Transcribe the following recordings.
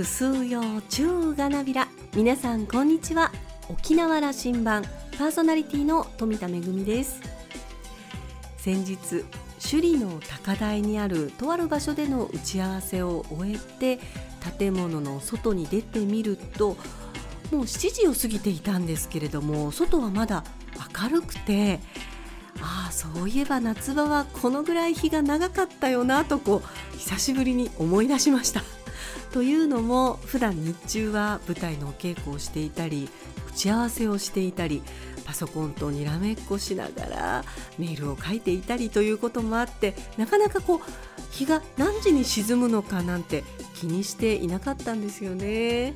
ぐすようちゅうがなびら皆さんこんにちは。沖縄羅針盤パーソナリティの富田恵です。先日首里の高台にあるとある場所での打ち合わせを終えて建物の外に出てみるともう7時を過ぎていたんですけれども外はまだ明るくてああそういえば夏場はこのぐらい日が長かったよなとこう久しぶりに思い出しました。というのも普段日中は舞台のお稽古をしていたり打ち合わせをしていたりパソコンとにらめっこしながらメールを書いていたりということもあってなかなかこう日が何時に沈むのかなんて気にしていなかったんですよね。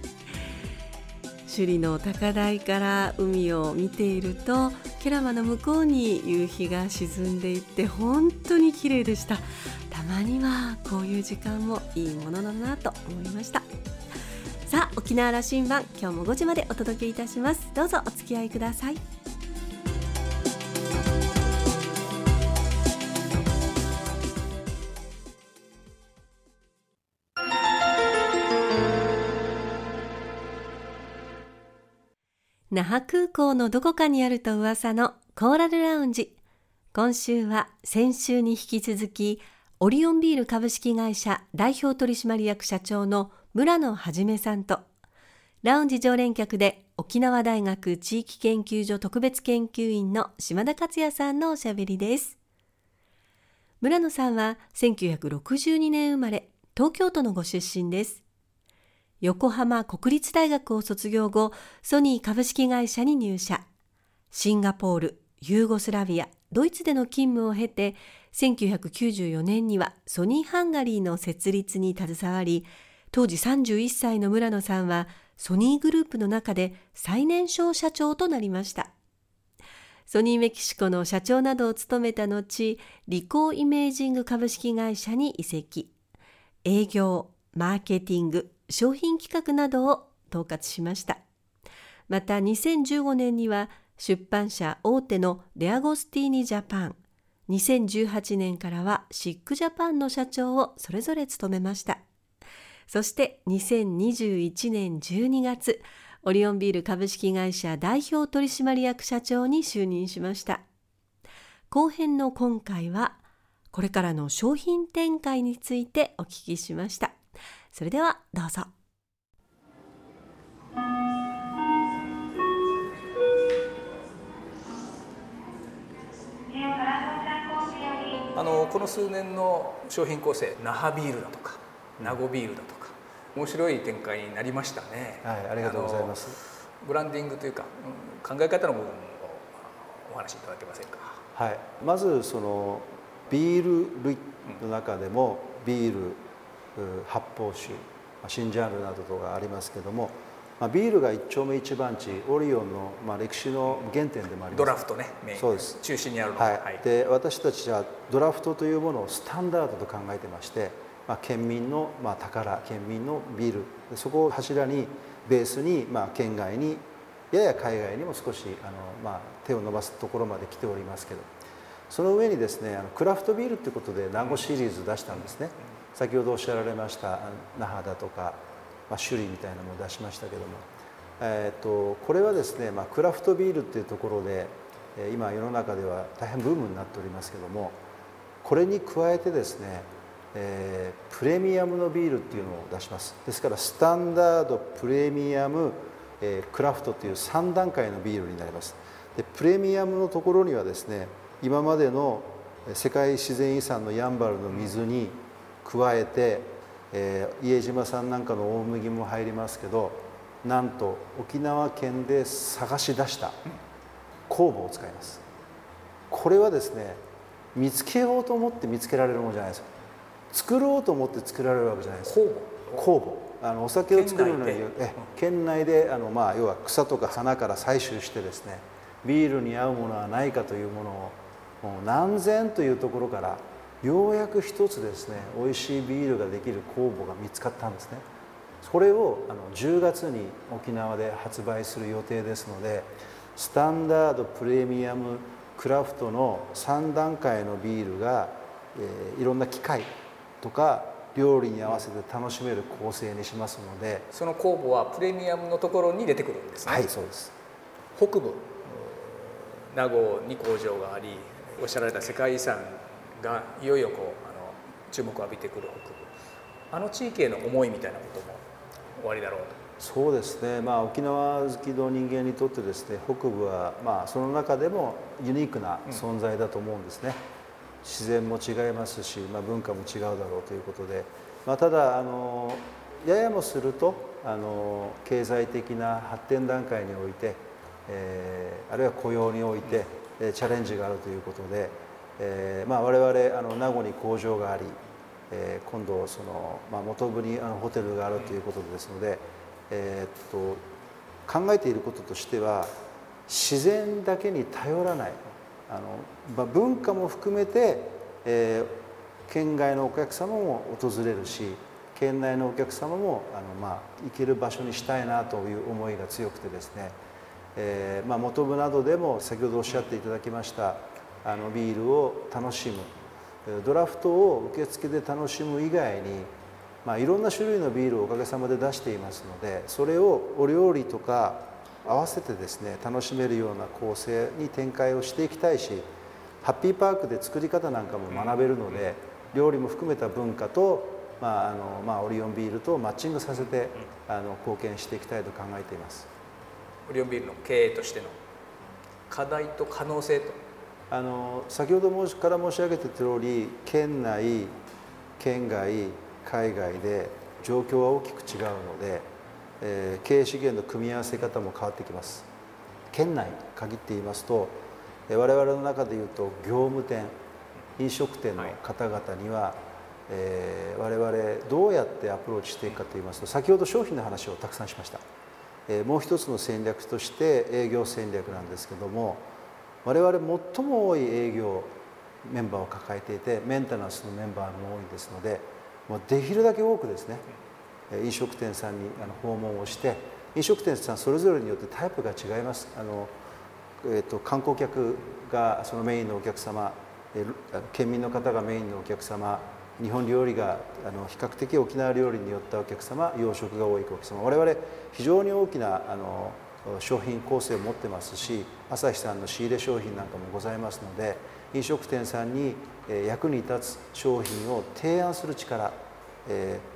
首里の高台から海を見ているとケラマの向こうに夕日が沈んでいって本当に綺麗でしたたまにはこういう時間もいいものだなと思いました。さあ沖縄羅針盤今日も5時までお届けいたします。どうぞお付き合いください。那覇空港のどこかにあると噂のコーラルラウンジ。今週は先週に引き続きオリオンビール株式会社代表取締役社長の村野はじめさんとラウンジ常連客で沖縄大学地域研究所特別研究員の島田克也さんのおしゃべりです村野さんは1962年生まれ東京都のご出身です横浜国立大学を卒業後、ソニー株式会社に入社。シンガポール、ユーゴスラビア、ドイツでの勤務を経て、1994年にはソニーハンガリーの設立に携わり、当時31歳の村野さんはソニーグループの中で最年少社長となりました。ソニーメキシコの社長などを務めた後、リコーイメージング株式会社に移籍。営業、マーケティング、商品企画などを統括しましたまた2015年には出版社大手のデアゴスティーニジャパン2018年からはシックジャパンの社長をそれぞれ務めました。そして2021年12月オリオンビール株式会社代表取締役社長に就任しました。後編の今回はこれからの商品展開についてお聞きしました。それではどうぞ。のこの数年の商品構成那覇ビールだとか名護ビールだとか面白い展開になりましたね。はいありがとうございます。ブランディングというか、うん、考え方の部分をお話しいただけませんか？はい。まずそのビール類の中でもビール発泡酒新ジャンルなどとかありますけども、まあ、ビールが一丁目一番地オリオンの、まあ、歴史の原点でもあります。ドラフトねそうです。中心にあるはい、はい、で私たちはドラフトというものをスタンダードと考えてまして、まあ、県民の、まあ、宝県民のビール。そこを柱にベースに、まあ、県外にやや海外にも少しあの、まあ、手を伸ばすところまで来ておりますけど。その上にですねあのクラフトビールということで名護シリーズ出したんですね。うん。先ほどおっしゃられました那覇だとか、まあ、種類みたいなのも出しましたけども、えーと、これはですね、まあ、クラフトビールっていうところで今世の中では大変ブームになっておりますけどもこれに加えてですね、えー、プレミアムのビールっていうのを出します。ですからスタンダードプレミアム、えー、クラフトという3段階のビールになります。でプレミアムのところにはですね今までの世界自然遺産のやんばるの水に加えて、えー、家島さんなんかの大麦も入りますけどなんと沖縄県で探し出した酵母を使います。これはですね見つけようと思って見つけられるものじゃないですよ。作ろうと思って作られるわけじゃないです。酵母？酵母。あのお酒を作るのにえ県内であの、まあ、要は草とか花から採取してですねビールに合うものはないかというものをもう何千というところからようやく一つですね美味しいビールができる酵母が見つかったんですね。それをあの10月に沖縄で発売する予定ですのでスタンダードプレミアムクラフトの3段階のビールが、えー、いろんな機械とか料理に合わせて楽しめる構成にしますので。その酵母はプレミアムのところに出てくるんですね。はいそうです。北部名護に工場がありおっしゃられた世界遺産がいよいよこうあの注目を浴びてくる北部。あの地域への思いみたいなこともおありだろうと。そうですね、まあ、沖縄好きの人間にとってですね北部は、まあ、その中でもユニークな存在だと思うんですね、うん、自然も違いますし、まあ、文化も違うだろうということで、まあ、ただあのややもするとあの経済的な発展段階において、えー、あるいは雇用において、うん、チャレンジがあるということで、えーまあ、我々あの名護に工場があり、えー、今度その、まあ、元部にあのホテルがあるということですので、えー、っと考えていることとしては自然だけに頼らない。あの、まあ、文化も含めて、えー、県外のお客様も訪れるし県内のお客様もあの、まあ、行ける場所にしたいなという思いが強くてですね、えーまあ、元部などでも先ほどおっしゃっていただきましたあのビールを楽しむドラフトを受付で楽しむ以外にまあ、いろんな種類のビールをおかげさまで出していますのでそれをお料理とか合わせてですね楽しめるような構成に展開をしていきたいしハッピーパークで作り方なんかも学べるので料理も含めた文化と、まああのまあ、オリオンビールとマッチングさせてあの貢献していきたいと考えています。オリオンビールの経営としての課題と可能性と？あの先ほどから申し上げた通り県内県外海外で状況は大きく違うので、えー、経営資源の組み合わせ方も変わってきます。県内限って言いますと我々の中でいうと業務店飲食店の方々には、はい、えー、我々どうやってアプローチしていくかといいますと先ほど商品の話をたくさんしました、えー、もう一つの戦略として営業戦略なんですけども我々最も多い営業メンバーを抱えていてメンテナンスのメンバーも多いですのでもうできるだけ多くですね飲食店さんに訪問をして飲食店さんそれぞれによってタイプが違います。あの、えーと、観光客がそのメインのお客様県民の方がメインのお客様日本料理があの比較的沖縄料理によったお客様洋食が多いお客様。我々非常に大きなあの商品構成を持ってますし朝日さんの仕入れ商品なんかもございますので飲食店さんに役に立つ商品を提案する力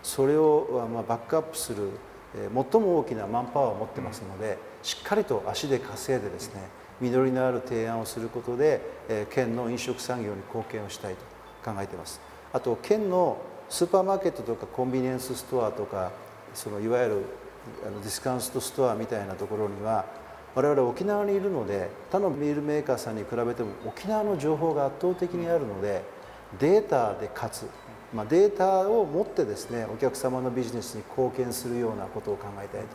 それをバックアップする最も大きなマンパワーを持ってますのでしっかりと足で稼いでですね実りのある提案をすることで県の飲食産業に貢献をしたいと考えています。あと県のスーパーマーケットとかコンビニエンスストアとかそのいわゆるディスカウントストアみたいなところには我々沖縄にいるので他のビールメーカーさんに比べても沖縄の情報が圧倒的にあるのでデータで勝つ、まあ、データを持ってですねお客様のビジネスに貢献するようなことを考えたいと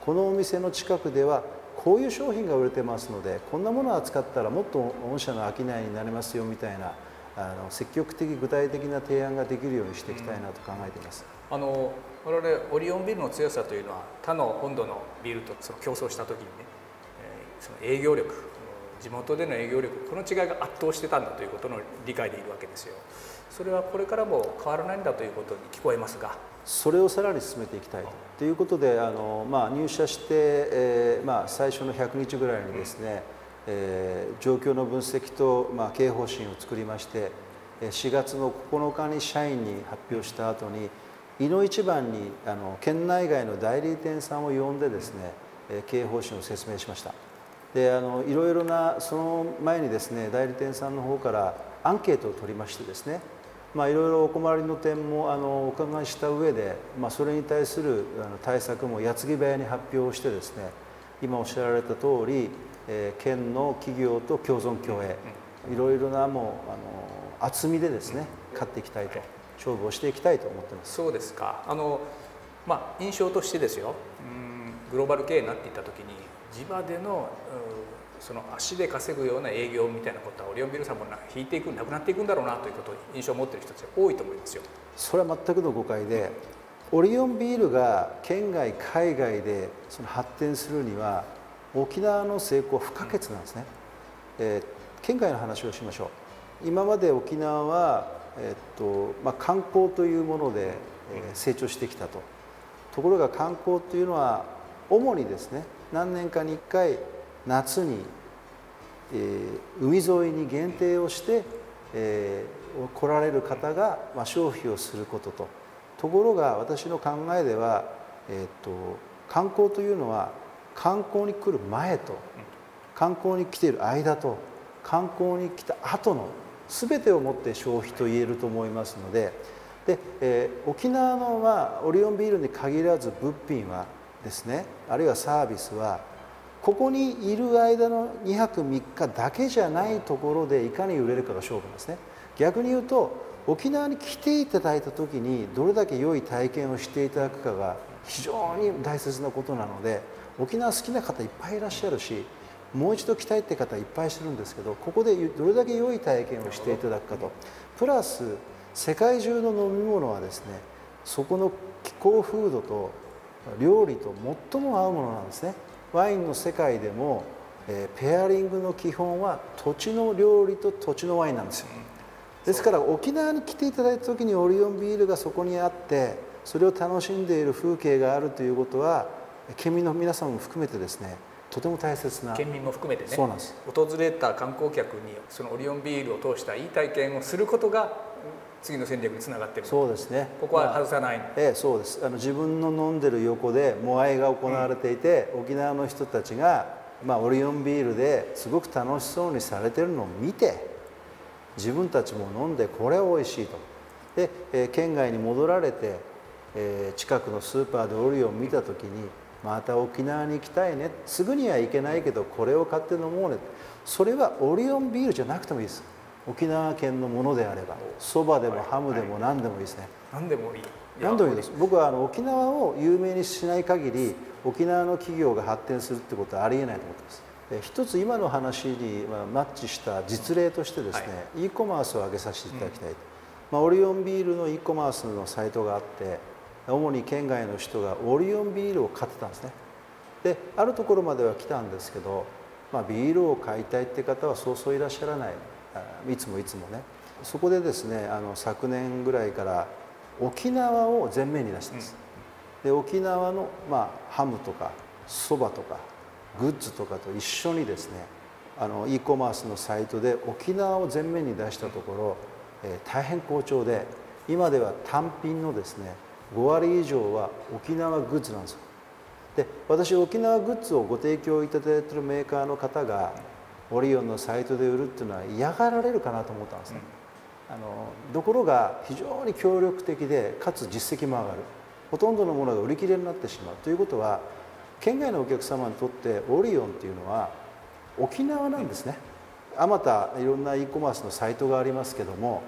このお店の近くではこういう商品が売れてますのでこんなものを扱ったらもっと御社の商いになれますよみたいなあの積極的具体的な提案ができるようにしていきたいなと考えています。あの我々オリオンビールの強さというのは他の本土のビールとその競争した時にねその営業力地元での営業力この違いが圧倒してたんだということの理解でいるわけですよそれはこれからも変わらないんだということに聞こえますがそれをさらに進めていきたいということであの、まあ、入社して、えーまあ、最初の100日ぐらいにですね、えー、状況の分析と、まあ、経営方針を作りまして4月の9日に社員に発表した後にいの一番にあの県内外の代理店さんを呼んでですね経営方針を説明しました。であのいろいろなその前にですね代理店さんの方からアンケートを取りましてですねまあ、いろいろお困りの点もあのお伺いした上で、まあ、それに対するあの対策も矢継ぎ早に発表してですね今おっしゃられた通り、えー、県の企業と共存共栄いろいろなもうあの厚みでですね勝っていきたいと勝負をしていきたいと思ってます。そうですか。あの、まあ、印象としてですよ。うんグローバル経営になっていった時に地場でのその足で稼ぐような営業みたいなことはオリオンビールさんも引いていくなくなっていくんだろうなということを印象を持っている人たちが多いと思いますよ。それは全くの誤解でオリオンビールが県外海外でその発展するには沖縄の成功は不可欠なんですね、えー、県外の話をしましょう。今まで沖縄はえっとまあ、観光というもので、え成長してきたと。ところが観光というのは主にですね何年かに1回夏に、えー、海沿いに限定をして、えー、来られる方が、まあ、消費をすることと。ところが私の考えでは、えー、っと観光というのは観光に来る前と観光に来ている間と観光に来た後の全てをもって消費と言えると思いますので。で、えー、沖縄の、まあ、オリオンビールに限らず物品はですね。あるいはサービスはここにいる間の2泊3日だけじゃないところでいかに売れるかが勝負なんですね。逆に言うと沖縄に来ていただいた時にどれだけ良い体験をしていただくかが非常に大切なことなので沖縄好きな方いっぱいいらっしゃるしもう一度来たいって方いっぱいしてるんですけどここでどれだけ良い体験をしていただくかと。プラス世界中の飲み物はですねそこの気候風土と料理と最も合うものなんですね。ワインの世界でも、えー、ペアリングの基本は土地の料理と土地のワインなんですよ。ですから沖縄に来ていただいた時にオリオンビールがそこにあってそれを楽しんでいる風景があるということは県民の皆さんも含めてですねとても大切な県民も含めてね。そうなんです。訪れた観光客にそのオリオンビールを通したいい体験をすることが次の戦略につながってる。そうですね。ここは外さない、まあ、ええそうです。あの自分の飲んでる横でモアイが行われていて、うん、沖縄の人たちが、まあ、オリオンビールですごく楽しそうにされてるのを見て自分たちも飲んでこれは美味しいと。で、えー、県外に戻られて、えー、近くのスーパーでオリオン見た時にまた沖縄に行きたいね。すぐには行けないけどこれを買って飲もうね。それはオリオンビールじゃなくてもいいです沖縄県のものであればそばでもハムでも何でもいいですね、何でもいい。何でもいいです。僕はあの沖縄を有名にしない限り沖縄の企業が発展するってことはありえないと思ってます。一つ今の話にマッチした実例としてですね、はい、e コマースを挙げさせていただきたい、うん、まあ、オリオンビールの e コマースのサイトがあって主に県外の人がオリオンビールを買ってたんですね。であるところまでは来たんですけど、まあ、ビールを買いたいって方はそうそういらっしゃらないいつもいつもね。そこでですねあの昨年ぐらいから沖縄を前面に出してます、うん、で沖縄の、まあ、ハムとかそばとかグッズとかと一緒にですねあの e コマースのサイトで沖縄を前面に出したところ、えー、大変好調で今では単品のですね5割以上は沖縄グッズなんですよ。で私沖縄グッズをご提供いただいているメーカーの方がオリオンのサイトで売るっていうのは嫌がられるかなと思ったんですね、あのところが非常に協力的でかつ実績も上がる。ほとんどのものが売り切れになってしまうということは県外のお客様にとってオリオンっていうのは沖縄なんですね。あまたいろんな e コマースのサイトがありますけども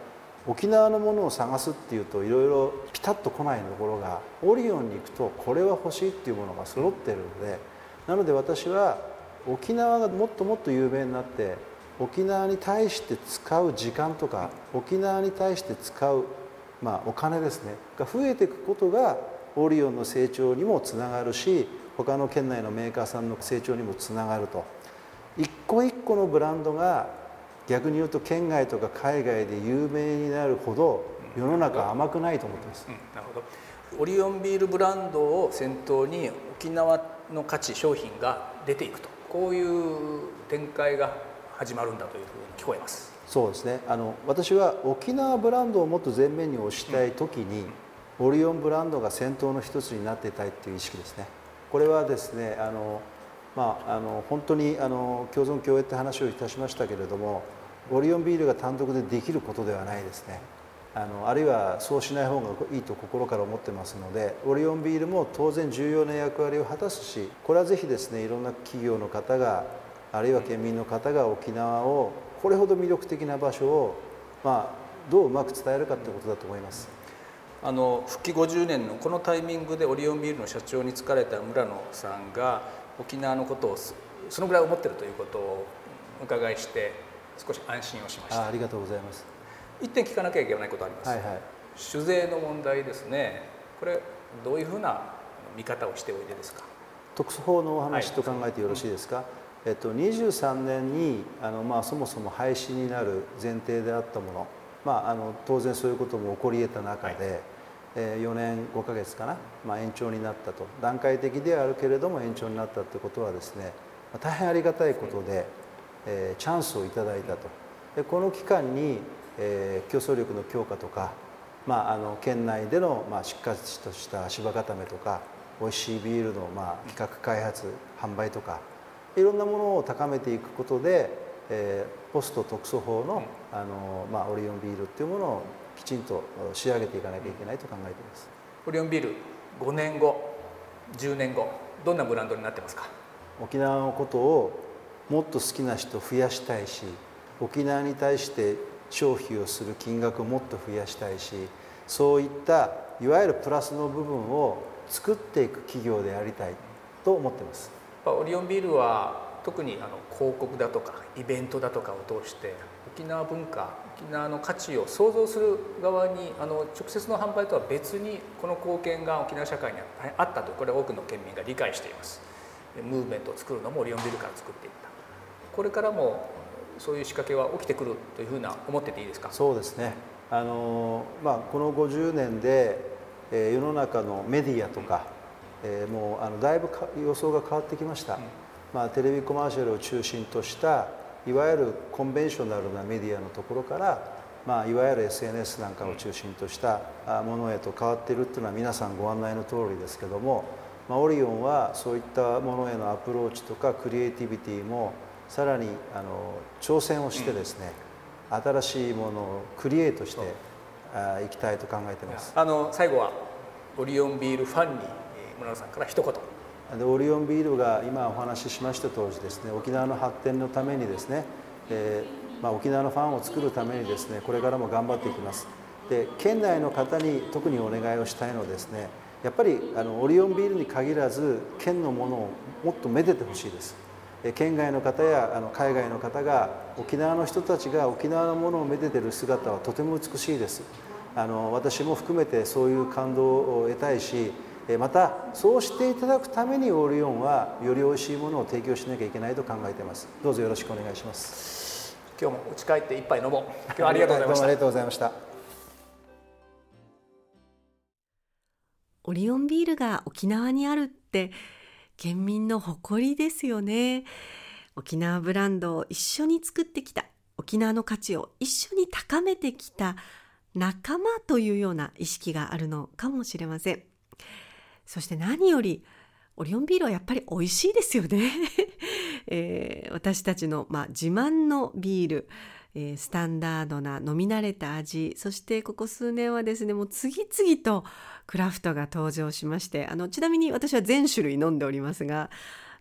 沖縄のものを探すっていうといろいろピタッと来ないところがオリオンに行くとこれは欲しいっていうものが揃ってるのでなので私は沖縄がもっともっと有名になって沖縄に対して使う時間とか沖縄に対して使う、まあ、お金ですねが増えていくことがオリオンの成長にもつながるし他の県内のメーカーさんの成長にもつながると。一個一個のブランドが逆に言うと県外とか海外で有名になるほど世の中甘くないと思ってます、うん、なるほど。オリオンビールブランドを先頭に沖縄の価値商品が出ていくと。こういう展開が始まるんだというふうに聞こえます。そうですね。あの私は沖縄ブランドをもっと前面に押したい時に、うん、オリオンブランドが先頭の一つになっていたいっていう意識ですね。これはですねあの、まあ、あの本当にあの共存共栄って話をいたしましたけれどもオリオンビールが単独でできることではないですね。あのあるいはそうしない方がいいと心から思ってますのでオリオンビールも当然重要な役割を果たすしこれはぜひですねいろんな企業の方があるいは県民の方が沖縄をこれほど魅力的な場所を、まあ、どううまく伝えるかということだと思います。あの復帰50年のこのタイミングでオリオンビールの社長に就かれた村野さんが沖縄のことをそのぐらい思ってるということをお伺いして少し安心をしましたありがとうございます一点聞かなきゃいけないことあります、はいはい、酒税の問題ですね。これどういうふうな見方をしておいでですか？特措法のお話と考えてよろしいですか、はい。えっと、23年にあの、まあ、そもそも廃止になる前提であったもの。まあ、あの当然そういうことも起こり得た中で、はい。え4年5ヶ月かな、まあ、延長になったと。段階的ではあるけれども延長になったということはですね大変ありがたいことで、えー、チャンスをいただいたと。でこの期間に、えー、競争力の強化とか、まあ、あの県内での、まあ、しっかりとした芝固めとかおいしいビールの、まあ、企画開発販売とかいろんなものを高めていくことで、えー、ポスト特措法のあの、まあ、オリオンビールっていうものをきちんと仕上げていかなきゃいけないと考えています。オリオンビール5年後10年後どんなブランドになってますか？沖縄のことをもっと好きな人増やしたいし沖縄に対して消費をする金額をもっと増やしたいしそういったいわゆるプラスの部分を作っていく企業でありたいと思ってます。オリオンビールは特にあの広告だとかイベントだとかを通して沖縄文化沖縄の価値を創造する側にあの直接の販売とは別にこの貢献が沖縄社会にあったとこれは多くの県民が理解しています。ムーブメントを作るのもオリオンビールから作っていった。これからもそういう仕掛けは起きてくるというふうな思ってていいですか？そうですね。あの、まあ、この50年で、えー、世の中のメディアとか、うん、えー、もうあのだいぶ予想が変わってきました、うん、まあ、テレビコマーシャルを中心としたいわゆるコンベンショナルなメディアのところから、まあ、いわゆる SNS なんかを中心としたものへと変わっているっていうのは皆さんご案内の通りですけども、まあ、オリオンはそういったものへのアプローチとかクリエイティビティもさらにあの挑戦をしてですね、うん、新しいものをクリエイトしていきたいと考えています。あの最後はオリオンビールファンに村野さんから一言。でオリオンビールが今お話ししました通りですね沖縄の発展のためにですね、えー、まあ、沖縄のファンを作るためにですねこれからも頑張っていきます。で県内の方に特にお願いをしたいのはですねやっぱりあのオリオンビールに限らず県のものをもっとめでてほしいです県外の方やあの海外の方が沖縄の人たちが沖縄のものをめでてる姿はとても美しいです。あの私も含めてそういう感動を得たいしまたそうしていただくためにオリオンはより美味しいものを提供しなきゃいけないと考えています。どうぞよろしくお願いします。今日も家帰って一杯飲もう。今日はありがとうございました。ありがとうございました。オリオンビールが沖縄にあるって県民の誇りですよね。沖縄ブランドを一緒に作ってきた沖縄の価値を一緒に高めてきた仲間というような意識があるのかもしれません。そして何よりオリオンビールはやっぱり美味しいですよね、えー、私たちの、まあ、自慢のビール、えー、スタンダードな飲み慣れた味そしてここ数年はですねもう次々とクラフトが登場しましてあのちなみに私は全種類飲んでおりますが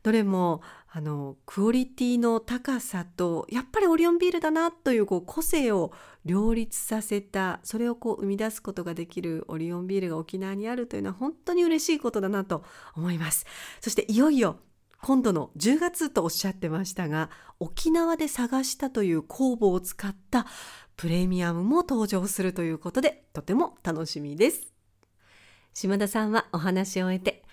どれもあのクオリティの高さとやっぱりオリオンビールだなというこう個性を両立させたそれをこう生み出すことができるオリオンビールが沖縄にあるというのは本当に嬉しいことだなと思います。そしていよいよ今度の10月とおっしゃってましたが沖縄で探したという酵母を使ったプレミアムも登場するということでとても楽しみです。島田さんはお話を終えて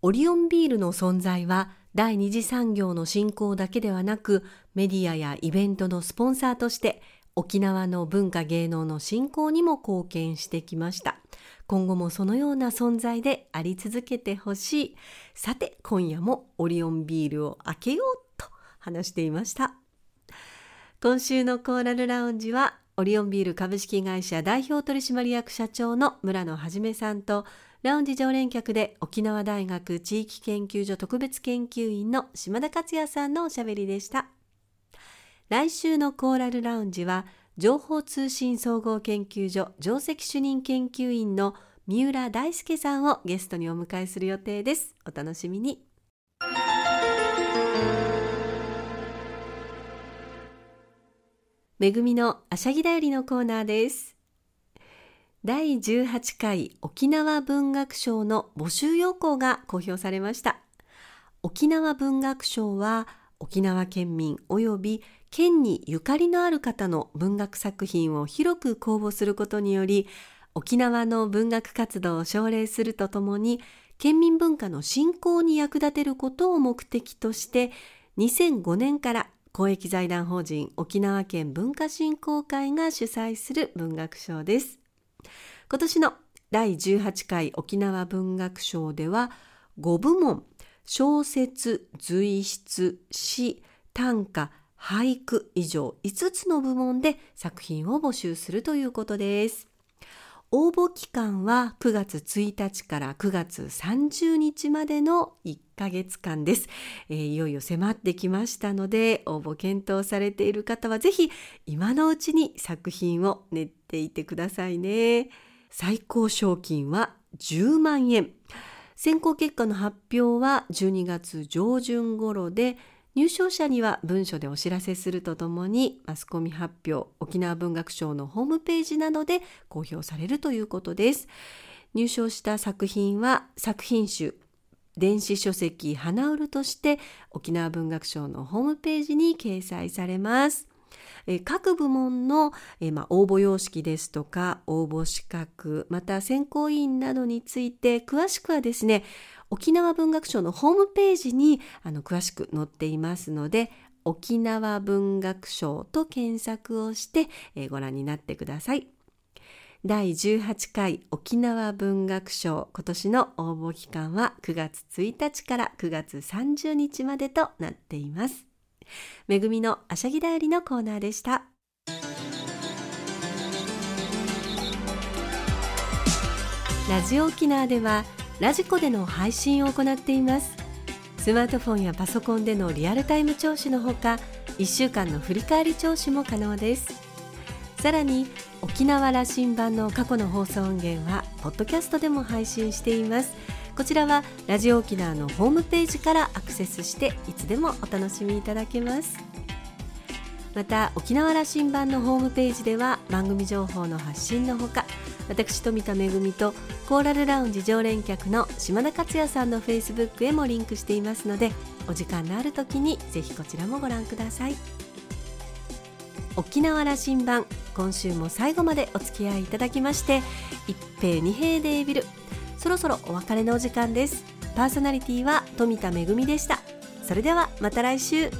オリオンビールの存在は第二次産業の振興だけではなくメディアやイベントのスポンサーとして沖縄の文化芸能の振興にも貢献してきました。今後もそのような存在であり続けてほしいさて今夜もオリオンビールを開けようと話していました今週のコーラルラウンジはオリオンビール株式会社代表取締役社長の村野はじめさんとラウンジ常連客で沖縄大学地域研究所特別研究員の島田克也さんのおしゃべりでした。来週のコーラルラウンジは情報通信総合研究所上席主任研究員の三浦大輔さんをゲストにお迎えする予定です。お楽しみに。めぐみのあしゃぎだよりのコーナーです。第18回沖縄文学賞の募集要項が公表されました。沖縄文学賞は沖縄県民及び県にゆかりのある方の文学作品を広く公募することにより沖縄の文学活動を奨励するとともに県民文化の振興に役立てることを目的として2005年から公益財団法人沖縄県文化振興会が主催する文学賞です。今年の第18回沖縄文学賞では5部門小説随筆詩短歌俳句以上5つの部門で作品を募集するということです。応募期間は9月1日から9月30日までの1ヶ月間です、えー、いよいよ迫ってきましたので応募検討されている方はぜひ今のうちに作品を練っていてくださいね。最高賞金は10万円。選考結果の発表は12月上旬頃で入賞者には文書でお知らせするとともにマスコミ発表沖縄文学賞のホームページなどで公表されるということです。入賞した作品は作品集電子書籍花売るとして沖縄文学賞のホームページに掲載されます。え各部門の、えまあ、応募様式ですとか応募資格また選考委員などについて詳しくはですね沖縄文学賞のホームページにあの詳しく載っていますので沖縄文学賞と検索をして、え、ご覧になってください。第18回沖縄文学賞今年の応募期間は9月1日から9月30日までとなっています。めぐみのあしゃぎだよりのコーナーでした。ラジオ沖縄ではラジコでの配信を行っています。スマートフォンやパソコンでのリアルタイム聴取のほか1週間の振り返り聴取も可能です。さらに沖縄羅針盤の過去の放送音源はポッドキャストでも配信しています。こちらはラジオ沖縄のホームページからアクセスしていつでもお楽しみいただけます。また沖縄羅針盤のホームページでは番組情報の発信のほか私富田恵とコーラルラウンジ常連客の島田克也さんのフェイスブックへもリンクしていますのでお時間のある時にぜひこちらもご覧ください。沖縄羅針盤今週も最後までお付き合いいただきまして一平二平デービルそろそろお別れのお時間です。パーソナリティは富田恵でした。それではまた来週。